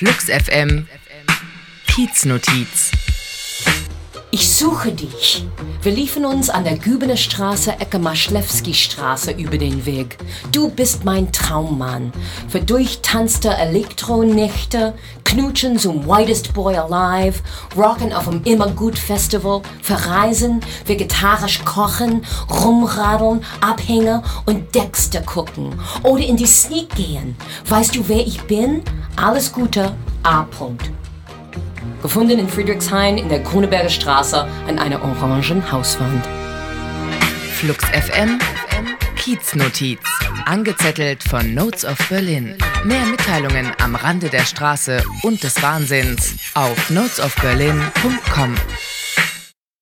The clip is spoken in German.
Flux FM Kieznotiz. Ich suche dich. Wir liefen uns an der Gübener Straße, Ecke Maschlewski Straße über den Weg. Du bist mein Traummann. Für durchtanzte Elektronächte, Knutschen zum Whitest Boy Alive, Rocken auf dem Immergut Festival, verreisen, vegetarisch kochen, rumradeln, Abhänger und Dexter gucken. Oder in die Sneak gehen. Weißt du, wer ich bin? Alles Gute, A. -Punkt. Gefunden in Friedrichshain in der Gruneberger Straße an einer orangen Hauswand. Flux FM Kieznotiz. Angezettelt von Notes of Berlin. Mehr Mitteilungen am Rande der Straße und des Wahnsinns auf notesofberlin.com.